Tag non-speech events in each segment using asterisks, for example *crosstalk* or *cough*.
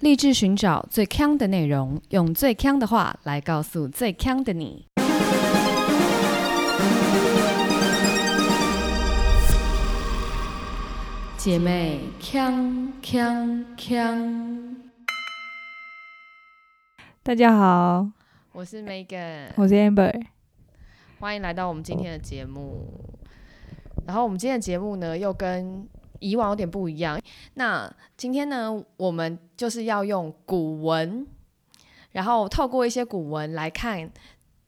立志寻找最强的内容，用最强的话来告诉最强的你。姐妹，强强强！大家好，我是 Megan，我是 Amber，欢迎来到我们今天的节目。然后我们今天的节目呢，又跟以往有点不一样。那今天呢，我们就是要用古文，然后透过一些古文来看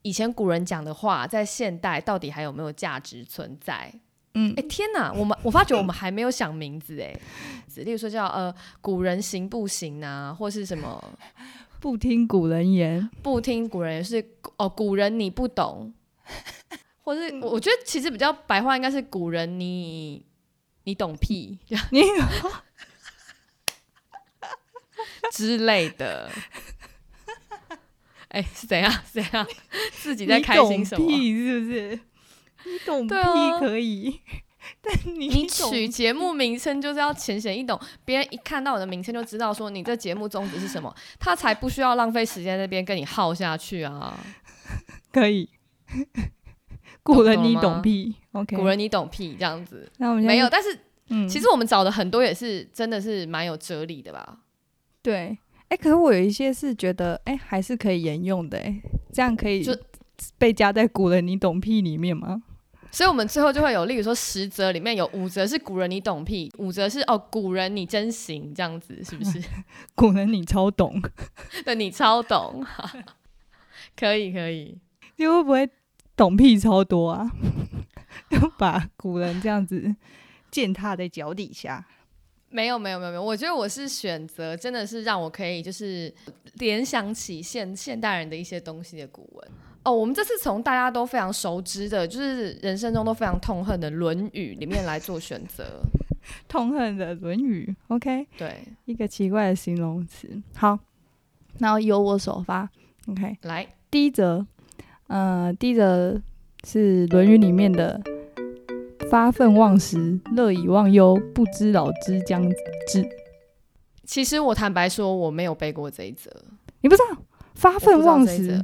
以前古人讲的话，在现代到底还有没有价值存在？嗯哎，天哪！我们我发觉我们还没有想名字哎，例如说叫呃古人行不行啊，或是什么不听古人言，不听古人言是哦古人你不懂，或是我我觉得其实比较白话应该是古人你你懂屁 *laughs* 你之类的。*laughs* 哎、是怎样？是怎样？*laughs* 自己在开心什么？屁是不是？你懂屁可以，但你你取节目名称就是要浅显易懂，别人一看到我的名称就知道说你这节目宗旨是什么，他才不需要浪费时间在那边跟你耗下去啊。可以。古人你懂屁，OK。古人你懂屁这样子那我们现在没有，，但是嗯，其实我们找的很多也是真的是蛮有哲理的吧。对，哎，可是我有一些是觉得，哎，还是可以沿用的，哎，这样可以就被加在古人你懂屁里面吗？所以，我们最后就会有，例如说十则里面有五则是古人你懂屁，五则是哦古人你真行，这样子是不是？*laughs* 古人你超懂，*laughs* 对你超懂，*laughs* 可以可以。你会不会懂屁超多啊？*laughs* 就把古人这样子践踏在脚底下。没有没有没有没有，我觉得我是选择真的是让我可以就是联想起现现代人的一些东西的古文。哦，我们这次从大家都非常熟知的，就是人生中都非常痛恨的《论语》里面来做选择。*laughs* 痛恨的《论语》，OK，对，一个奇怪的形容词。好，然后由我首发，OK。来，第一则，呃，第一则是《论语》里面的“发愤忘食，乐以忘忧，不知老之将至其实我坦白说，我没有背过这一则，”。你不知道“发愤忘食”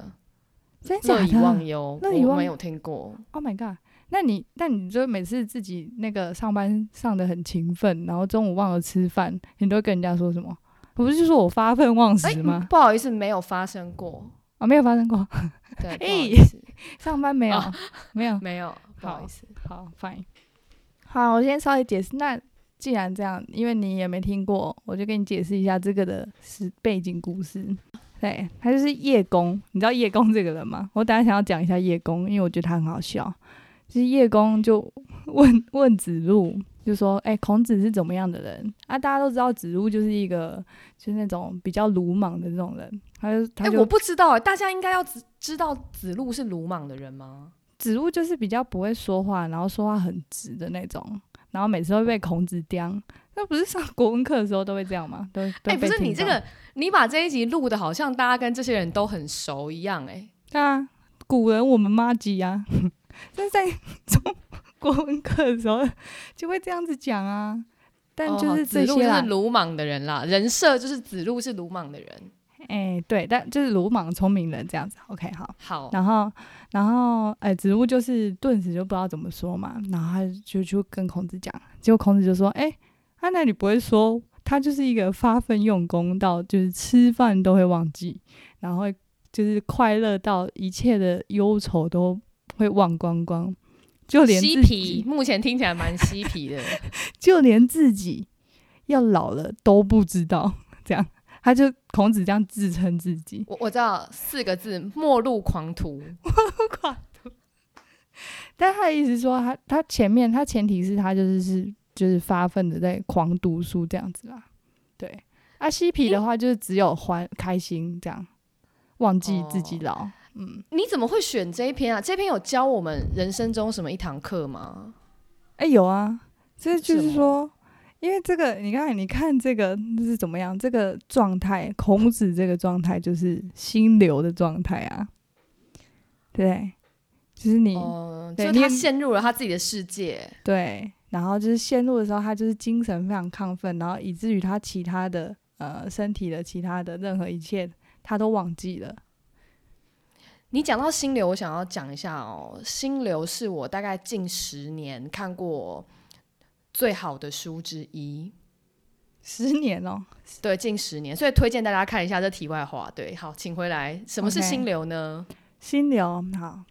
真假乐以忘忧，乐以忘我没有听过。？Oh my god！那你那你就每次自己那个上班上的很勤奋，然后中午忘了吃饭，你都会跟人家说什么？我不是就说我发愤忘哎、食吗？不好意思，没有发生过。啊、没有发生过，*laughs* 对，*laughs* 上班没有，哦没有。*laughs* 没有，不好意思。好，fine。好，我先稍微解释。那既然这样，因为你也没听过，我就给你解释一下这个的是背景故事。对，他就是叶公。你知道叶公这个人吗？我等下想要讲一下叶公，因为我觉得他很好笑。就是叶公就问问子路，就说：“哎、孔子是怎么样的人啊？”大家都知道子路就是一个就是那种比较鲁莽的这种人。他就他哎、就、我不知道哎、大家应该要知知道子路是鲁莽的人吗？子路就是比较不会说话，然后说话很直的那种，然后每次会被孔子刁。那不是上国文课的时候都会这样吗？都都哎、不是你这个，你把这一集录的好像大家跟这些人都很熟一样哎、对啊，古人我们妈鸡啊，*laughs* 但是在中国文课的时候就会这样子讲啊。但就哦是子路是，鲁莽的人啦，人设就是子路是鲁莽的人。哎、对，但就是鲁莽聪明人这样子。OK，好。好，然后，然后，哎、子路就是顿时就不知道怎么说嘛，然后他就就跟孔子讲，结果孔子就说：“哎、他、那你不会说他就是一个发奋用功到就是吃饭都会忘记，然后就是快乐到一切的忧愁都会忘光光，就连自嬉皮，己，目前听起来蛮嬉皮的。*laughs* 就连自己要老了都不知道，这样。”他就孔子这样自称自己，我我知道四个字：末路狂徒。*laughs* 狂徒但他的意思说他他前面他前提是他就是是就是发奋的在狂读书这样子啦，对。啊，嬉皮的话就是只有欢开心这样，忘记自己老。嗯，你怎么会选这一篇啊？这篇有教我们人生中什么一堂课吗？哎、有啊，这就是说，因为这个你看你看这个是怎么样？这个状态，孔子这个状态就是心流的状态啊，对，就是你、哦、对就是他陷入了他自己的世界。对，然后就是陷入的时候，他就是精神非常亢奋，然后以至于他其他的呃身体的其他的任何一切，他都忘记了。你讲到心流，我想要讲一下哦。心流是我大概近十年看过最好的书之一。十年哦，对，近十年，所以推荐大家看一下这题外话。对，好，请回来。什么是心流呢？心流，好，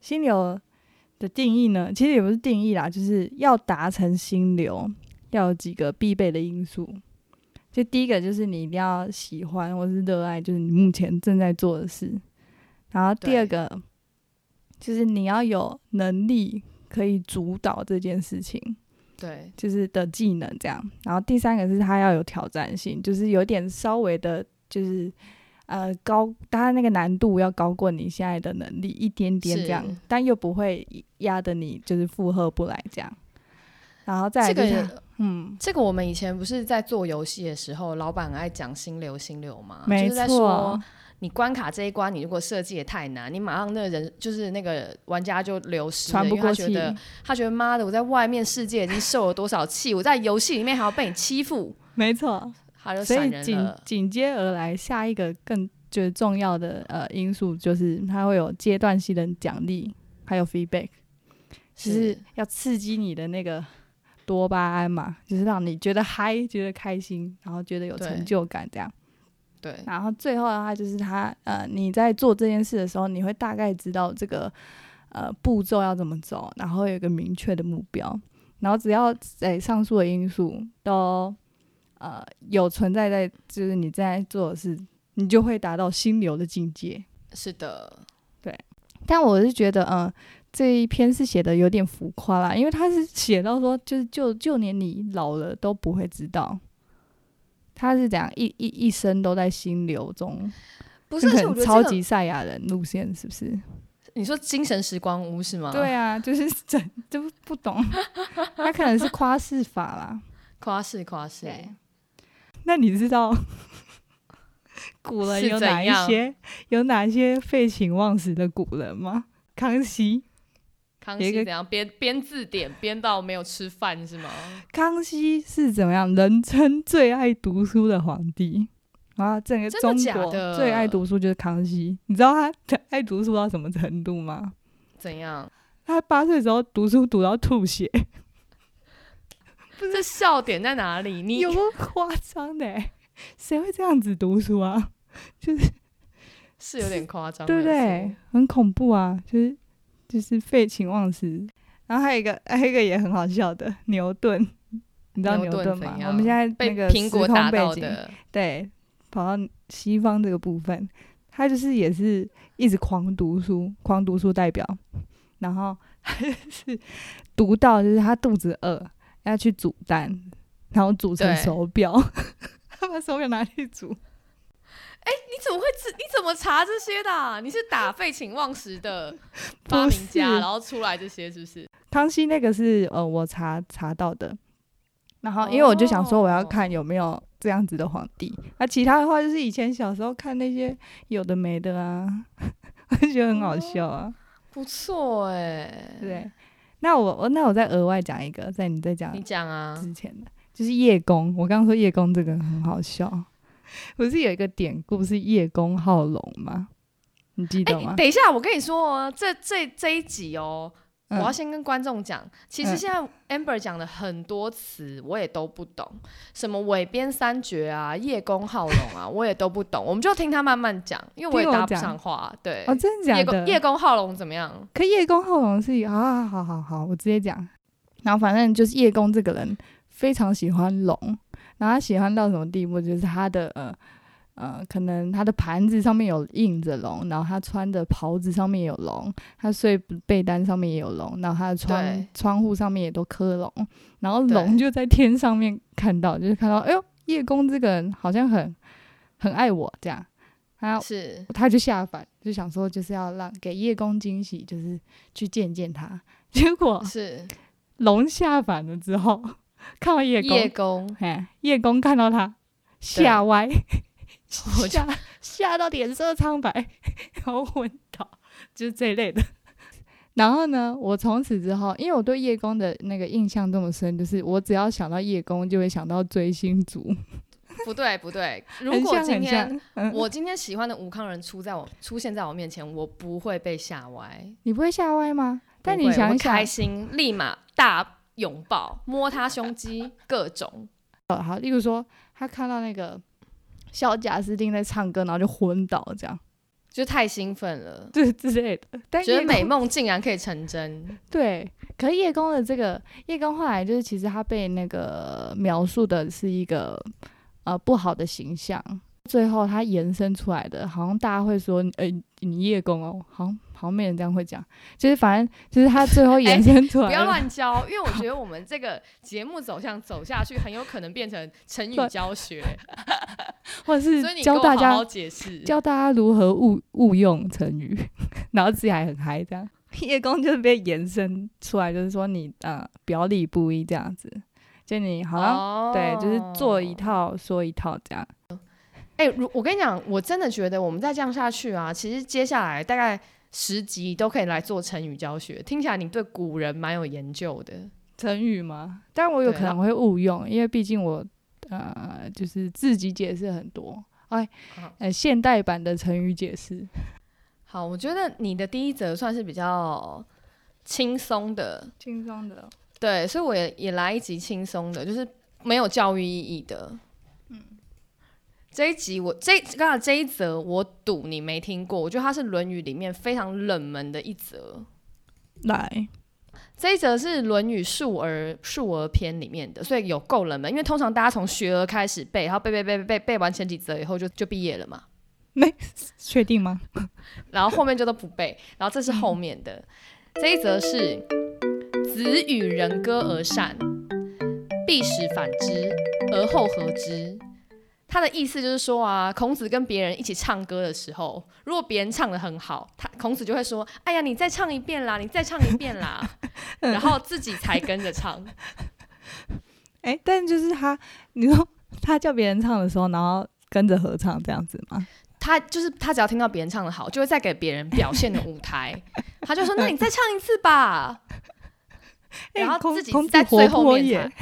心流的定义呢，其实也不是定义啦，就是要达成心流，要有几个必备的因素。就第一个就是你一定要喜欢或是热爱，就是你目前正在做的事。然后第二个就是你要有能力可以主导这件事情，对，就是的技能这样。然后第三个是他要有挑战性，就是有点稍微的，就是呃高，他那个难度要高过你现在的能力一点点这样，但又不会压得你就是负荷不来这样。然后再这个，嗯，这个我们以前不是在做游戏的时候，老板爱讲心流心流嘛，没错。你关卡这一关，你如果设计也太难，你马上那个人就是那个玩家就流失了，因为他觉得他觉得妈的，我在外面世界已经受了多少气，我在游戏里面还要被你欺负，*laughs* 没错，他就所以紧紧接而来下一个更就是重要的呃因素就是它会有阶段性的奖励，还有 feedback，就是要刺激你的那个多巴胺嘛，就是让你觉得嗨，觉得开心，然后觉得有成就感这样。对，然后最后的话就是他呃，你在做这件事的时候，你会大概知道这个呃步骤要怎么走，然后有一个明确的目标，然后只要在上述的因素都呃有存在在，就是你在做的事，你就会达到心流的境界。是的，对。但我是觉得，嗯，这一篇是写的有点浮夸啦，因为他是写到说，就是就就连你老了都不会知道。他是怎样一一一生都在心流中，不是超级赛亚人路线，是不是？你说精神时光屋是吗？对啊，就是整就不懂，*laughs* 他可能是夸饰法啦，夸饰夸饰。那你知道 *laughs* 古人有哪一些有哪些废寝忘食的古人吗？康熙。康熙怎样编编字典编到没有吃饭是吗？康熙是怎么样？人称最爱读书的皇帝啊！整个中国最爱读书就是康熙。你知道 *laughs* 他爱读书到什么程度吗？怎样？他八岁的时候读书读到吐血。*laughs* 这笑点在哪里？你有夸张的？谁会这样子读书啊？*laughs* 就是是有点夸张，对不对？很恐怖啊！就是。就是废寝忘食，然后还有一个，还有一个也很好笑的牛顿，你知道牛顿吗？我们现在那个苹果打到的，对，跑到西方这个部分，他就是也是一直狂读书，狂读书代表，然后是读到就是他肚子饿，要去煮蛋，然后煮成手表，*laughs* 他把手表拿去煮。哎，你怎么会知？你怎么查这些的？你是打废寝忘食的 *laughs* 发明家，然后出来这些是不是？康熙那个是呃，我查查到的。然后因为我就想说，我要看有没有这样子的皇帝。那其他的话，就是以前小时候看那些有的没的啊，*laughs* 我就觉得很好笑啊。不错哎，对。那我我那我再额外讲一个，在你再讲你讲啊之前的，就是叶公。我刚刚说叶公这个很好笑。*laughs* 不是有一个典故是叶公好龙吗？你记得吗？等一下，我跟你说哦，这这这一集哦，我要先跟观众讲，其实现在 Amber 讲的很多词我也都不懂，什么尾边三绝啊、叶公好龙啊，*laughs* 我也都不懂，我们就听他慢慢讲，因为我也搭不上话。*laughs* 对，哦，真的假的？叶公好龙怎么样？可叶公好龙是啊，好好好，我直接讲。然后反正就是叶公这个人非常喜欢龙。然后他喜欢到什么地步？就是他的呃呃，可能他的盘子上面有印着龙，然后他穿的袍子上面有龙，他睡被单上面也有龙，然后他的窗窗户上面也都刻龙，然后龙就在天上面看到，就是看到，哎呦，叶公这个人好像很很爱我这样，他是他就下凡，就想说就是要让给叶公惊喜，就是去见见他，结果是龙下凡了之后。*laughs* 看到叶公，叶公，嘿，叶公看到他吓歪，*laughs* 吓吓到脸色苍白，*laughs* 然后昏倒，就是这一类的。然后呢，我从此之后，因为我对叶公的那个印象这么深，就是我只要想到叶公，就会想到追星族。不对不对，如很果今天我今天喜欢的吴康人出在我出现在我面前，我不会被吓歪。你不会吓歪吗？但你想想开，心，立马大拥抱，摸他胸肌，各种。呃，好，例如说他看到那个小贾斯汀在唱歌，然后就昏倒，这样，就太兴奋了，*laughs* 对之类的。但觉得美梦竟然可以成真。*laughs* 对，可是叶公的这个叶公后来就是，其实他被那个描述的是一个呃不好的形象，最后他延伸出来的，好像大家会说，呃、你叶公哦，好像好像没人这样会讲，就是反正就是他最后延伸出来不，要乱教，因为我觉得我们这个节目走向走下去，很有可能变成成语教学，或者是教大家解释。教大家如何误误用成语，*laughs* 然后自己还很嗨这样。*laughs* 叶公就是被延伸出来，就是说你呃表里不一这样子，就你好像、哦对，就是做一。套说一套这样。哎、如我跟你讲，我真的觉得我们再这样下去啊，其实接下来大概十集都可以来做成语教学。听起来你对古人蛮有研究的。成语吗？但我有可能会误用，因为毕竟我呃就是自己解释很多，哎，呃现代版的成语解释。好，我觉得你的第一则算是比较轻松的，轻松的，对，所以我也也来一集轻松的，就是没有教育意义的。嗯，这一集我这刚才这一则我赌你没听过，我觉得它是《论语》里面非常冷门的一则。来，这一则是《论语述而述而篇》里面的，所以有够冷门。因为通常大家从学而开始背，然后背背背背背背完前几则以后就就毕业了嘛，*laughs* 没确定吗？*laughs* 然后后面就都不背，然后这是后面的。这一则是子与人歌而善，必使反之，而后合之。他的意思就是说啊，孔子跟别人一起唱歌的时候，如果别人唱的很好，他孔子就会说：“哎呀，你再唱一遍啦，你再唱一遍啦。*laughs* ”然后自己才跟着唱。*laughs* 哎、但就是他，你说他叫别人唱的时候，然后跟着合唱这样子吗？他就是他，只要听到别人唱的好，就会再给别人表现的舞台。他就说：“那你再唱一次吧。” *laughs* 哎然后自己在最后面才，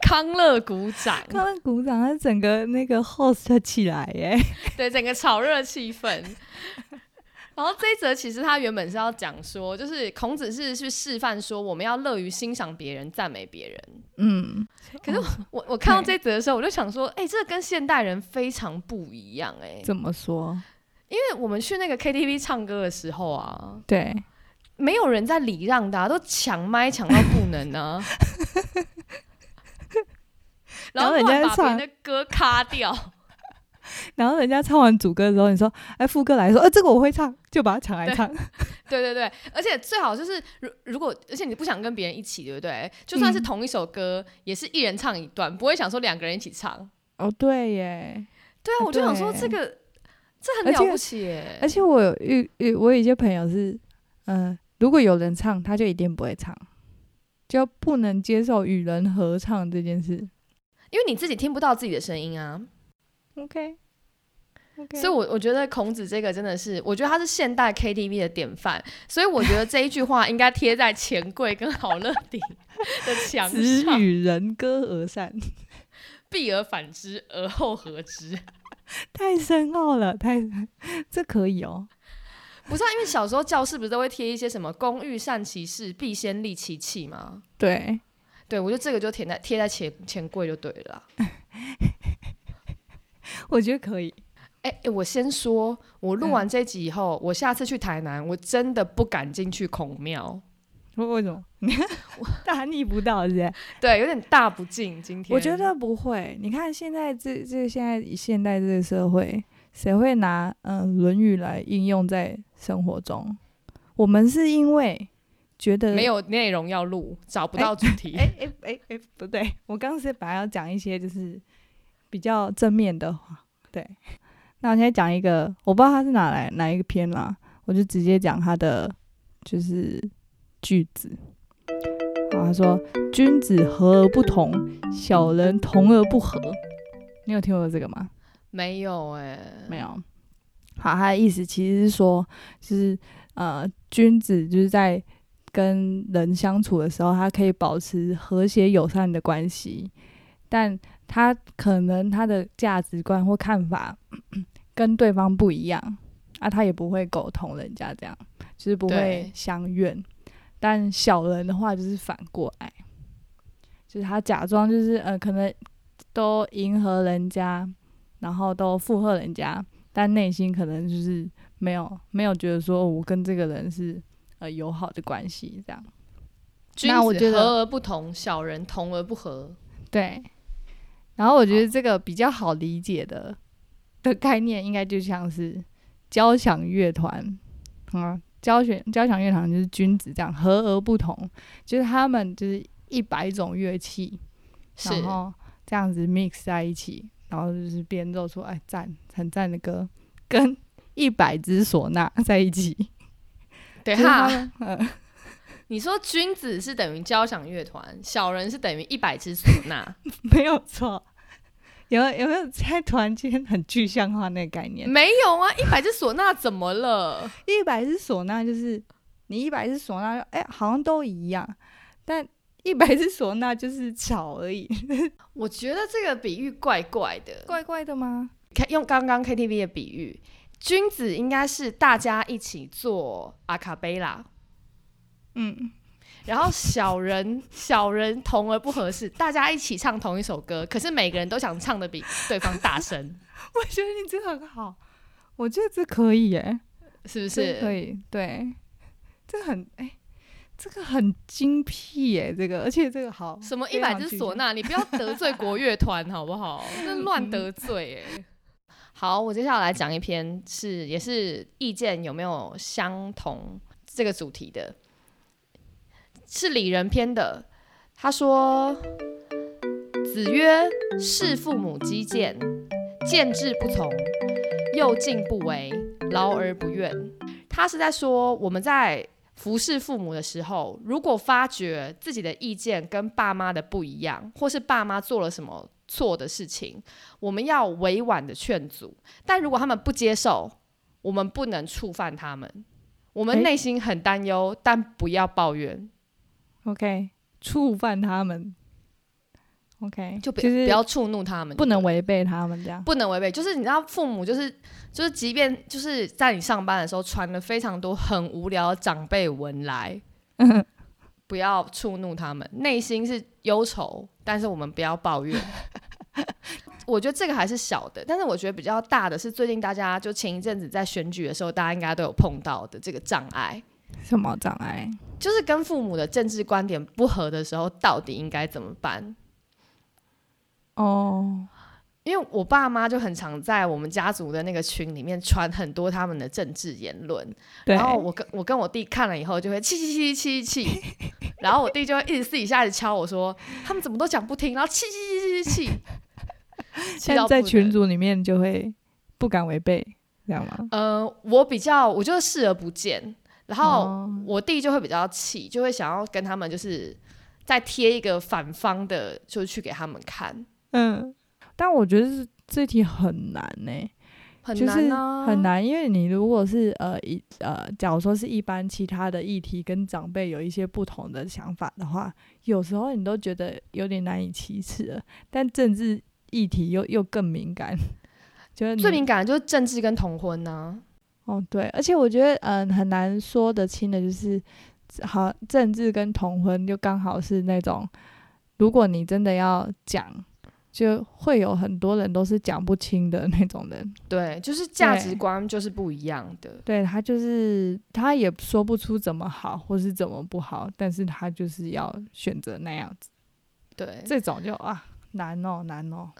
康乐鼓掌，康乐鼓掌，他整个那个 host 起来耶。对整个炒热气氛。然后这一则其实他原本是要讲说，就是孔子是去示范说，我们要乐于欣赏别人、赞美别人。嗯，可是我我看到这一则的时候，我就想说，哎、这跟现代人非常不一样哎、怎么说？因为我们去那个 KTV 唱歌的时候啊，对，没有人在礼让的、啊，都抢麦抢到不能啊。然后人家把别唱人的歌卡掉，*laughs* 然后人家唱完主歌之后，你说，哎，副歌来说，呃，这个我会唱，就把它抢来唱。*laughs* 对对对，而且最好就是如如果，而且你不想跟别人一起，对不对？就算是嗯同一首歌，也是一人唱一段，不会想说两个人一起唱。哦，对耶。对啊，我就想说这个这很了不起耶。而且我有遇遇，我有一些朋友是，嗯、如果有人唱，他就一定不会唱，就不能接受与人合唱这件事。因为你自己听不到自己的声音啊，OK，OK，、所以我我觉得孔子这个真的是，我觉得他是现代 KTV 的典范，所以我觉得这一句话应该贴在钱柜跟好乐迪的墙子上，与人歌而善，避而反之，而后合之。太深奥了，太这可以哦。不是、啊，因为小时候教室不是都会贴一些什么“工欲善其事，必先利其器”吗？对，对，我觉得这个就贴在贴在钱钱柜就对了啦。*laughs* 我觉得可以。哎、哎我先说，我录完这集以后，我下次去台南，我真的不敢进去孔庙，为 *laughs* 为什么？大逆不道是不是？*laughs* 对，有点大不敬。今天我觉得不会。你看现在这这现在以现代这个社会，谁会拿嗯、呃《论语》来应用在生活中？我们是因为觉得没有内容要录，找不到主题。哎哎哎哎，不对，我刚刚是本来要讲一些就是比较正面的话，对。那我现在讲一个，我不知道他是哪来哪一个篇啦，我就直接讲他的就是句子。好，他说：“君子和而不同，小人同而不和。”你有听过这个吗？没有哎、没有。好，他的意思其实是说，就是呃，君子就是在跟人相处的时候，他可以保持和谐友善的关系，但他可能他的价值观或看法 *clears throat* 跟对方不一样啊，他也不会沟通人家这样，就是不会相怨。但小人的话就是反过来，就是他假装就是呃，可能都迎合人家，然后都附和人家，但内心可能就是没有没有觉得说我跟这个人是呃友好的关系这样。那我觉得和而不同，小人同而不和。对，然后我觉得这个比较好理解的的概念，应该就像是交响乐团，啊，交响交响乐团就是君子这样，和而不同，就是他们就是一百种乐器，然后这样子 mix 在一起，然后就是编奏出哎赞很赞的歌，跟一百只唢呐在一起，对就是他哈。们呃 *laughs* 你说君子是等于交响乐团，小人是等于一百只唢呐，没有错。有有没有在突然间很具象化那个概念？没有啊，一百只唢呐怎么了？一百只唢呐就是你一百只唢呐，哎、好像都一样，但一百只唢呐就是吵而已，*laughs* 我觉得这个比喻怪怪的。怪怪的吗？看用刚刚 KTV 的比喻，君子应该是大家一起做阿卡贝拉，嗯，然后小人 *laughs* 小人同而不合适，大家一起唱同一首歌，可是每个人都想唱的比对方大声，*laughs* 我觉得你这个很好，我觉得这可以耶，是不是可？以，对，这个很哎、这个很精辟耶，这个而且这个好什么一百只唢呐？你不要得罪国乐团好不好？*laughs* 那乱得罪哎、好，我接下来讲一篇是也是意见有没有相同这个主题的，是李仁篇的。他说：“子曰：视父母积谏，见志不从，又敬不为，劳而不怨。”他是在说我们在服侍父母的时候，如果发觉自己的意见跟爸妈的不一样，或是爸妈做了什么错的事情，我们要委婉的劝阻。但如果他们不接受，我们不能触犯他们。我们内心很担忧，但不要抱怨，OK，触犯他们，OK，就不、不要触怒他们，不能违背他们这样。不能违背。就是你知道，父母就是就是，即便就是在你上班的时候传了非常多很无聊的长辈文来，*laughs* 不要触怒他们，内心是忧愁，但是我们不要抱怨。*laughs* *laughs* 我觉得这个还是小的，但是我觉得比较大的是最近大家就前一阵子在选举的时候，大家应该都有碰到的这个障碍，什么障碍？就是跟父母的政治观点不合的时候，到底应该怎么办？哦，因为我爸妈就很常在我们家族的那个群里面传很多他们的政治言论，然后我跟我跟我弟看了以后就会气气气气气气，*laughs* 然后我弟就会一直私底下一直敲我说他们怎么都讲不听，然后气气气气气但在。群组里面就会不敢违背，这样吗？呃，我比较我就视而不见，然后哦我弟就会比较气，就会想要跟他们就是再贴一个反方的，就去给他们看，嗯，但我觉得是这题很难呢、很就是难啊，很。难，因为你如果是呃一呃，假如说是一般其他的议题跟长辈有一些不同的想法的话，有时候你都觉得有点难以启齿了。但政治议题又又更敏感，就是最敏感的就是政治跟同婚呐、哦对，而且我觉得嗯很难说得清的，就是好政治跟同婚就刚好是那种，如果你真的要讲，就会有很多人都是讲不清的那种人。对，就是价值观就是不一样的。对他就是他也说不出怎么好或是怎么不好，但是他就是要选择那样子，对，这种就啊难哦难哦。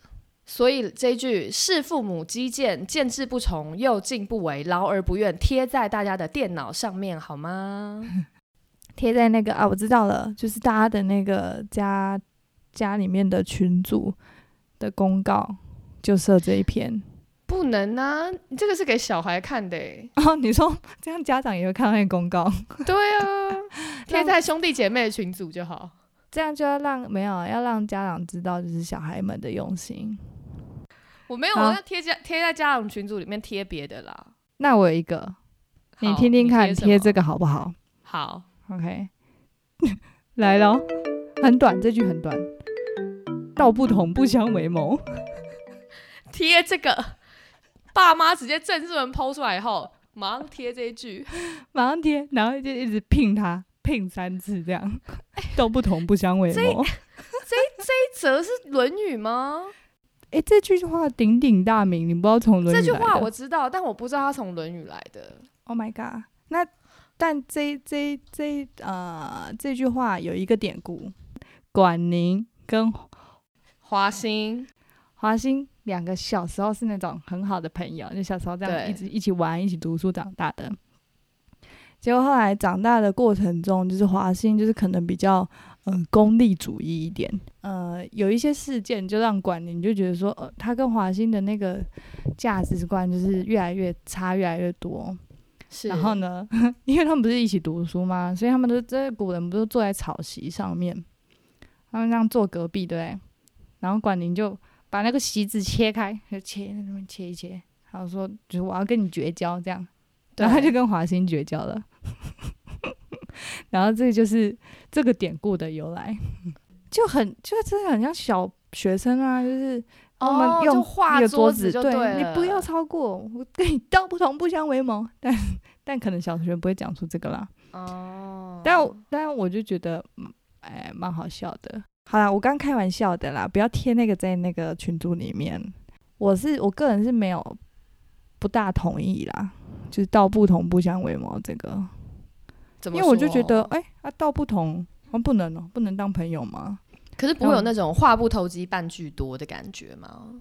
所以这一句“是父母积谏，见志不从，又进不为，劳而不怨”，贴在大家的电脑上面好吗？*laughs* 贴在那个啊，我知道了，就是大家的那个家家里面的群组的公告，就设这一篇。不能啊，你这个是给小孩看的欸。*laughs* 哦，你说这样家长也会看到那个公告，对啊，*laughs* 贴在兄弟姐妹的群组就好。这样就要让没有要让家长知道，就是小孩们的用心。我没有，好我要贴家贴在家长群组里面贴别的啦。那我有一个，你听听看，贴这个好不好好，？OK，*laughs* 来咯，很短，这句很短。道不同不相为谋。*laughs* 贴这个，爸妈直接正式文抛出来以后，马上贴这一句，马上贴，然后就一直聘他，聘三次这样，道不同不相为谋。这这一则是《论语》吗？哎，这句话鼎鼎大名，你不知道从《论语》这句话我知道，但我不知道它从《论语》来的。Oh my god！那但这这这呃这句话有一个典故，管宁跟华歆，华歆两个小时候是那种很好的朋友，就小时候这样一直一起玩、一起读书长大的。结果后来长大的过程中，就是华歆就是可能比较呃功利主义一点，呃有一些事件就让管宁就觉得说，呃他跟华歆的那个价值观就是越来越差，越来越多。是然后？呢，*laughs* 因为他们不是一起读书吗，所以他们都这古人不是坐在草席上面，他们这样坐隔壁，对不对？然后管宁就把那个席子切开，就切那边切一切，然后说就是我要跟你绝交这样，然后他就跟华歆绝交了。然后这就是这个典故的由来，*laughs* 就很就真的很像小学生啊，就是我们哦，用画桌子就对了你不要超过，我跟你道不同不相为谋。但但可能小学不会讲出这个啦。哦，但我但我就觉得，嗯哎，蛮好笑的。好啦，我刚开玩笑的啦，不要贴那个在那个群组里面。我是我个人是没有不大同意啦，就是道不同不相为谋这个，怎么因为我就觉得，说哎、啊道不同，啊不能哦、不能当朋友吗？可是不会有嗯那种话不投机半句多的感觉吗？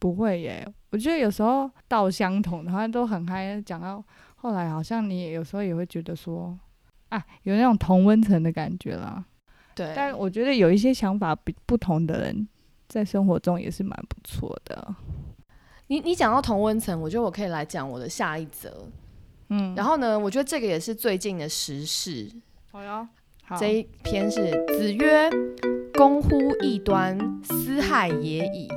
不会耶，我觉得有时候道相同的话都很嗨，讲到后来好像你也有时候也会觉得说，啊，有那种同温层的感觉啦。对，但我觉得有一些想法不不同的人，在生活中也是蛮不错的。你你讲到同温层，我觉得我可以来讲我的下一则。嗯，然后呢，我觉得这个也是最近的时事。好呀，好这一篇是子曰：“公乎异端，斯害也已。”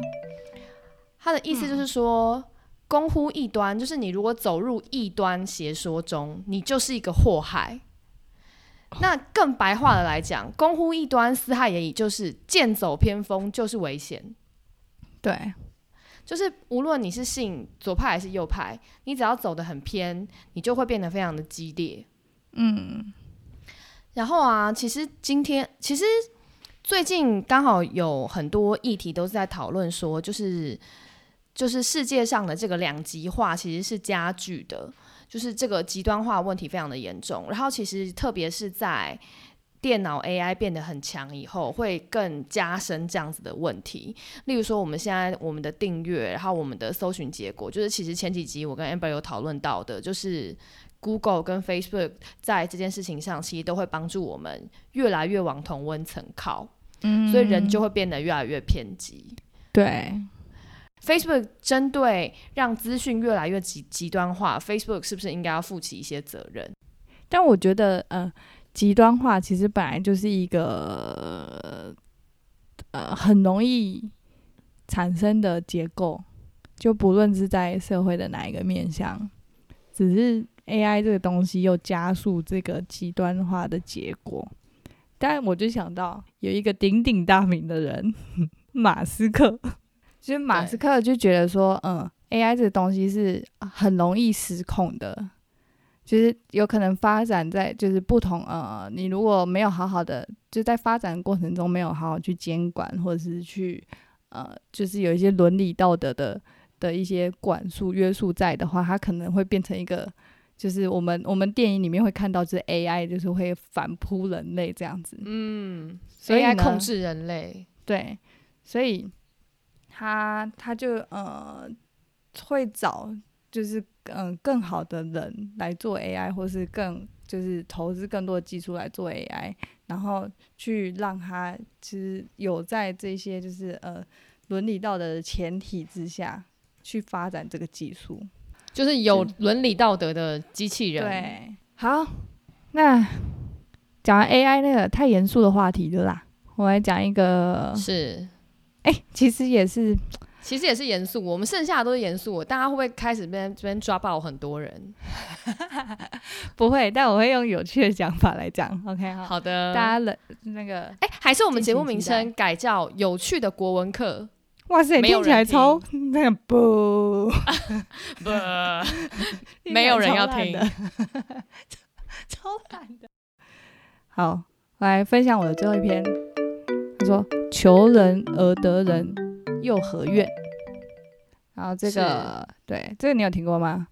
他的意思就是说，公乎异端，就是你如果走入异端邪说中，你就是一个祸害。那更白话的来讲，公乎异端，斯害也已，就是剑走偏锋，就是危险。对，就是无论你是信左派还是右派，你只要走得很偏，你就会变得非常的激烈。嗯然后啊，其实今天其实最近刚好有很多议题都是在讨论说，就是就是世界上的这个两极化其实是加剧的，就是这个极端化问题非常的严重。然后其实特别是在电脑 AI 变得很强以后，会更加深这样子的问题。例如说，我们现在我们的订阅，然后我们的搜寻结果，就是其实前几集我跟 Amber 有讨论到的，就是 Google 跟 Facebook 在这件事情上，其实都会帮助我们越来越往同温层靠，嗯所以人就会变得越来越偏激。对，Facebook 针对让资讯越来越极极端化，Facebook 是不是应该要负起一些责任？但我觉得，呃，极端化其实本来就是一个呃很容易产生的结构，就不论是在社会的哪一个面向，只是 AI 这个东西又加速这个极端化的结果。但我就想到有一个鼎鼎大名的人，*laughs* 马斯克，其实马斯克就觉得说，嗯，AI 这个东西是很容易失控的，就是有可能发展在就是不同呃，你如果没有好好的就在发展过程中没有好好去监管，或者是去呃，就是有一些伦理道德的的一些管束约束在的话，它可能会变成一个。就是我们我们电影里面会看到，就是 AI 就是会反扑人类这样子，嗯所以，AI 控制人类，对，所以他他就呃会找就是嗯、呃更好的人来做 AI，或是更就是投资更多的技术来做 AI，然后去让它其实有在这些就是呃伦理道德的前提之下去发展这个技术。就是有伦理道德的机器人。，对，好，那讲完 AI 那个太严肃的话题了啦，我来讲一个，是哎、其实也是其实也是严肃，我们剩下的都是严肃，大家会不会开始这边这边抓爆很多人？*laughs* 不会，但我会用有趣的讲法来讲。OK，好，好的，大家冷那个，哎、还是我们节目名称改叫“有趣的国文课哇塞，听起来人超那个不，”，不，*laughs* *laughs* 没有人要听。超懒的。好，来分享我的最后一篇。他说：“求人而得人，又何怨？”然后这个对这个你有听过吗？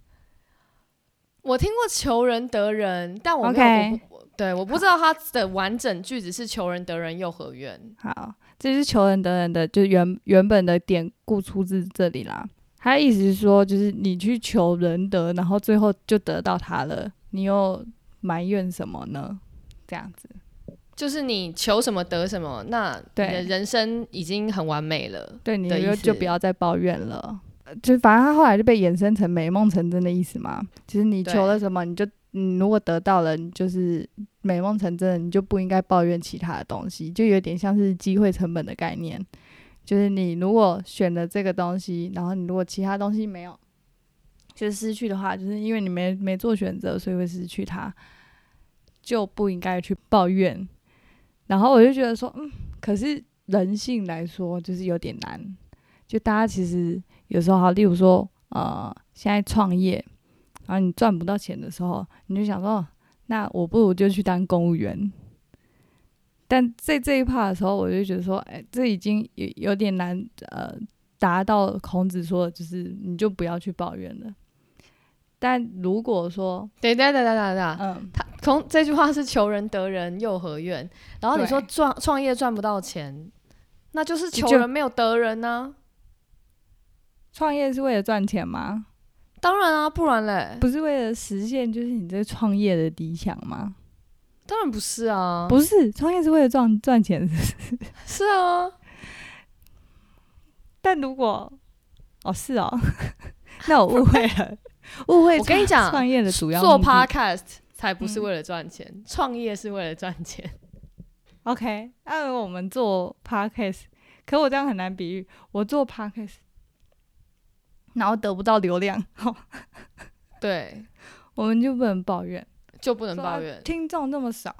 我听过“求人得人”，但我没有 OK 我不对，我不知道它的完整句子是“求人得人，又何怨好，这是求人得人的，就原原本的典故出自这里啦。他的意思是说，就是你去求仁德，然后最后就得到他了，你又埋怨什么呢？这样子，”，就是你求什么得什么，那你对的人生已经很完美了。对，你的就就不要再抱怨了。呃就反正他后来就被衍生成美梦成真的意思嘛。其实你求了什么，你就你如果得到了，你就是美梦成真，你就不应该抱怨其他的东西，就有点像是机会成本的概念。就是你如果选了这个东西，然后你如果其他东西没有，就是失去的话，就是因为你没没做选择，所以会失去它，就不应该去抱怨。然后我就觉得说，嗯，可是人性来说，就是有点难。就大家其实有时候好，例如说，呃，现在创业，然后你赚不到钱的时候，你就想说，哦那我不如就去当公务员。但在这一趴的时候，我就觉得说，哎、这已经有有点难，呃，达到孔子说的，就是你就不要去抱怨了。但如果说，对对对对对对，嗯，他从这句话是“求人得人，又何怨”。然后你说对赚创业赚不到钱，那就是求人没有得人呢、创业是为了赚钱吗？当然啊，不然嘞，不是为了实现就是你这个创业的理想吗？当然不是啊，不是，创业是为了赚赚钱。*laughs* 是啊，*laughs* 但如果哦是哦，*laughs* 那我误会了，误会。我跟你讲创业的主要做 podcast 才不是嗯为了赚钱，创、业是为了赚钱。OK，那、我们做 podcast，可我这样很难比喻。我做 podcast，然后得不到流量，对，我们就不能抱怨，就不能抱怨，听众那么少。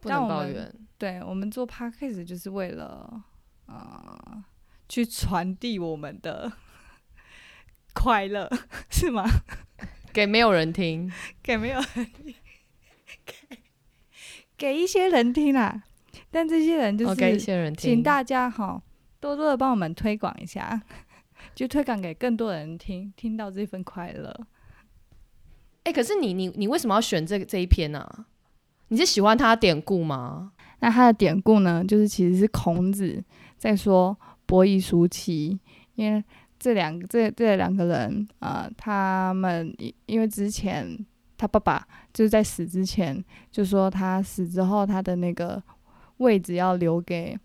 不能抱怨。对我们做 podcast 就是为了呃去传递我们的 *laughs* 快乐，是吗？给没有人听，给没有人听，给给一些人听啦。但这些人就是，给一，些人听。请大家哈多多的帮我们推广一下，*laughs* 就推广给更多人听，听到这份快乐。哎、可是你你你为什么要选这个这一篇呢、啊？你是喜欢他的典故吗？那他的典故呢，就是其实是孔子在说伯夷叔齐，因为这两个这这两个人，呃，他们因为之前他爸爸就是在死之前就说他死之后他的那个位置要留给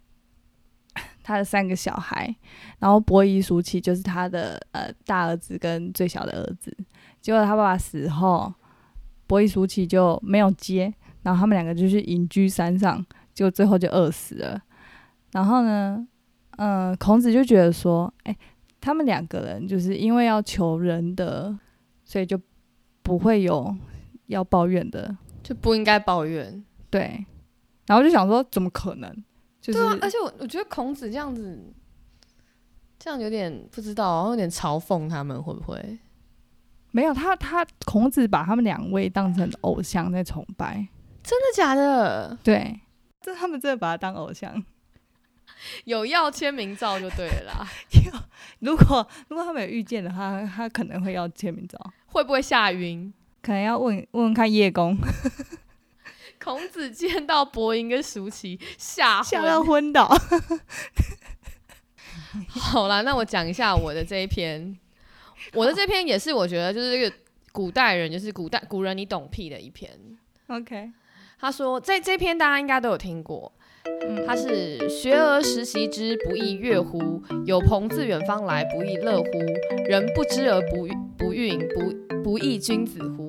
*coughs* 他的三个小孩，然后伯夷叔齐就是他的呃大儿子跟最小的儿子，结果他爸爸死后，伯夷叔齐就没有接。然后他们两个就去隐居山上，就最后就饿死了。然后呢，嗯、孔子就觉得说，哎，他们两个人就是因为要求仁德，所以就不会有要抱怨的，就不应该抱怨。对。然后就想说，怎么可能？就是对啊，而且我我觉得孔子这样子，这样有点不知道，有点嘲讽他们会不会？没有他，他孔子把他们两位当成偶像在崇拜，真的假的？对，这他们真的把他当偶像。有要签名照就对了啦。*laughs* 如果如果他们有遇见的话，他可能会要签名照，会不会吓晕？可能要问问问看叶公。*laughs* 孔子见到伯英跟叔齐吓 *laughs* 吓昏。到昏倒。好啦，那我讲一下我的这一篇。我的这篇也是我觉得就是这个古代人，就是古代古人你懂屁的一篇。OK，他说这这篇大家应该都有听过，嗯他是学而时习之，不亦乐乎？有朋自远方来，不亦乐乎？人不知而不愠不愠，不不亦君子乎？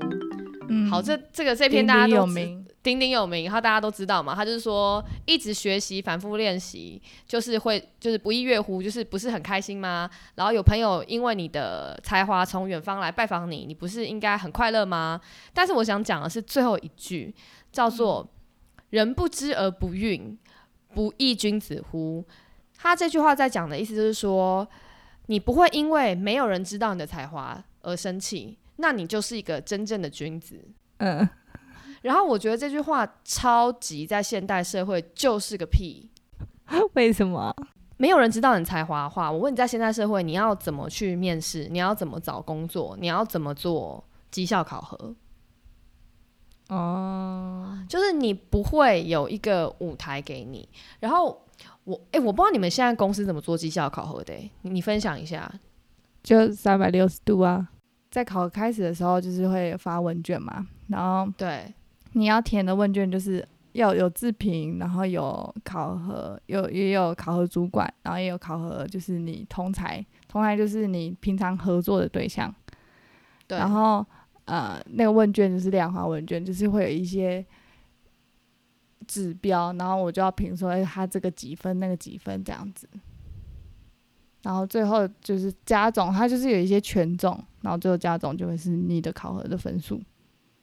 嗯好，这这个这篇大家都有名，鼎鼎有名，然后大家都知道嘛。他就是说，一直学习、反复练习，就是会就是不亦乐乎，就是不是很开心吗？然后有朋友因为你的才华从远方来拜访你，你不是应该很快乐吗？但是我想讲的是最后一句，叫做“人不知而不愠，不亦君子乎？”他这句话在讲的意思就是说，你不会因为没有人知道你的才华而生气，那你就是一个真正的君子。嗯，然后我觉得这句话超级在现代社会就是个屁。*laughs* 为什么？没有人知道你才华的话，我问你在现代社会你要怎么去面试？你要怎么找工作？你要怎么做绩效考核？哦，就是你不会有一个舞台给你。然后我哎、我不知道你们现在公司怎么做绩效考核的、欸你你分享一下。就三百六十度啊。在考核开始的时候，就是会发问卷嘛，然后对，你要填的问卷就是要有自评，然后有考核，有也有考核主管，然后也有考核就是你同才，同才就是你平常合作的对象。对，然后呃，那个问卷就是量化问卷，就是会有一些指标，然后我就要评说，哎、他这个几分，那个几分这样子。然后最后就是加总，它就是有一些权重，然后最后加总就会是你的考核的分数。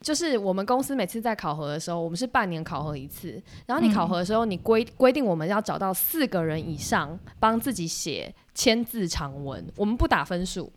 就是我们公司每次在考核的时候，我们是半年考核一次。然后你考核的时候，你规规定我们要找到四个人以上帮自己写千字长文，我们不打分数。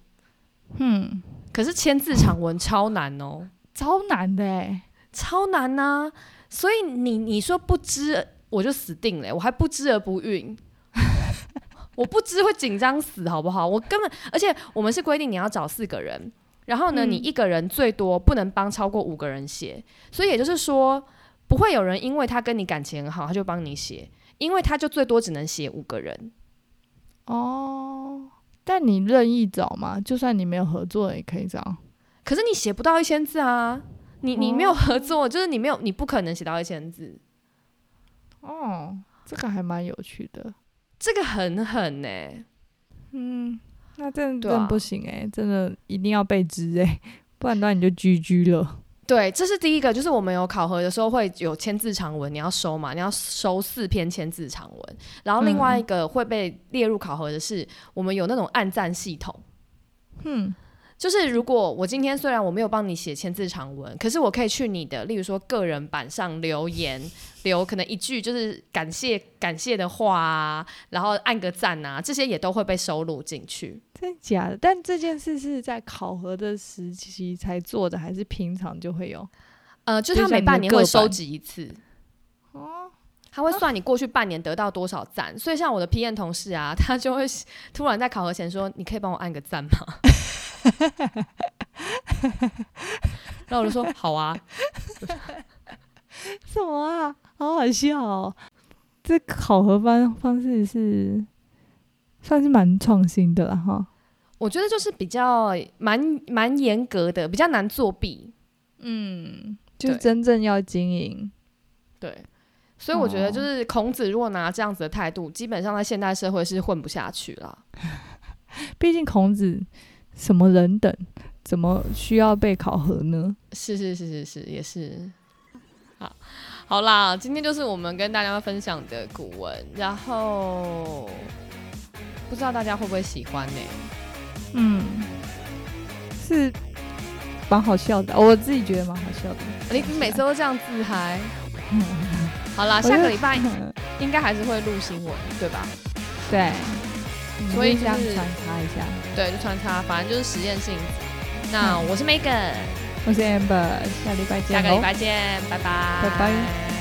嗯，可是签字长文超难哦，超难的哎。超难呐、所以你你说不知，我就死定了，我还不知而不孕。*laughs* 我不知会紧张死，好不好？我根本，而且我们是规定你要找四个人，然后呢，嗯。你一个人最多不能帮超过五个人写，所以也就是说，不会有人因为他跟你感情很好，他就帮你写，因为他就最多只能写五个人。哦，但你任意找嘛，就算你没有合作也可以找。可是你写不到一千字啊，你你没有合作，就是你没有，你不可能写到一千字，哦，这个还蛮有趣的。这个很狠呢、嗯，那真的对啊真的不行哎、真的一定要被知哎、不然的话你就居居了。对，这是第一个，就是我们有考核的时候会有签字长文，你要收嘛，你要收四篇签字长文。然后另外一个会被列入考核的是，我们有那种暗赞系统，嗯，就是如果我今天虽然我没有帮你写千字长文，可是我可以去你的，例如说个人版上留言，*laughs* 留可能一句就是感谢感谢的话啊，然后按个赞啊，这些也都会被收录进去。真的假的？但这件事是在考核的时期才做的，还是平常就会有？呃，就是他每半年会收集一次。哦，他会算你过去半年得到多少赞，所以像我的 P N 同事啊，他就会突然在考核前说：“你可以帮我按个赞吗？” *laughs* *laughs* 然后我就说：“好啊。*laughs* 什么啊？好好笑哦！这考核方方式是算是蛮创新的了哈。”我觉得就是比较蛮蛮严格的，比较难作弊。嗯，就是真正要经营。对，所以我觉得哦就是孔子如果拿这样子的态度，基本上在现代社会是混不下去了。*laughs* 毕竟孔子什么人等，怎么需要被考核呢？是是是是是，也是。好，好啦，今天就是我们跟大家分享的古文，然后不知道大家会不会喜欢呢、嗯，是蛮好笑的，我自己觉得蛮好笑的。你你每次都这样自嗨。*laughs* 好啦，下个礼拜应该还是会录新闻，对吧？对，所以就是这样穿插一下。对，就穿插，反正就是实验性质。那我是 Megan，我是 Amber，下礼拜见下个礼拜见，拜拜，拜拜。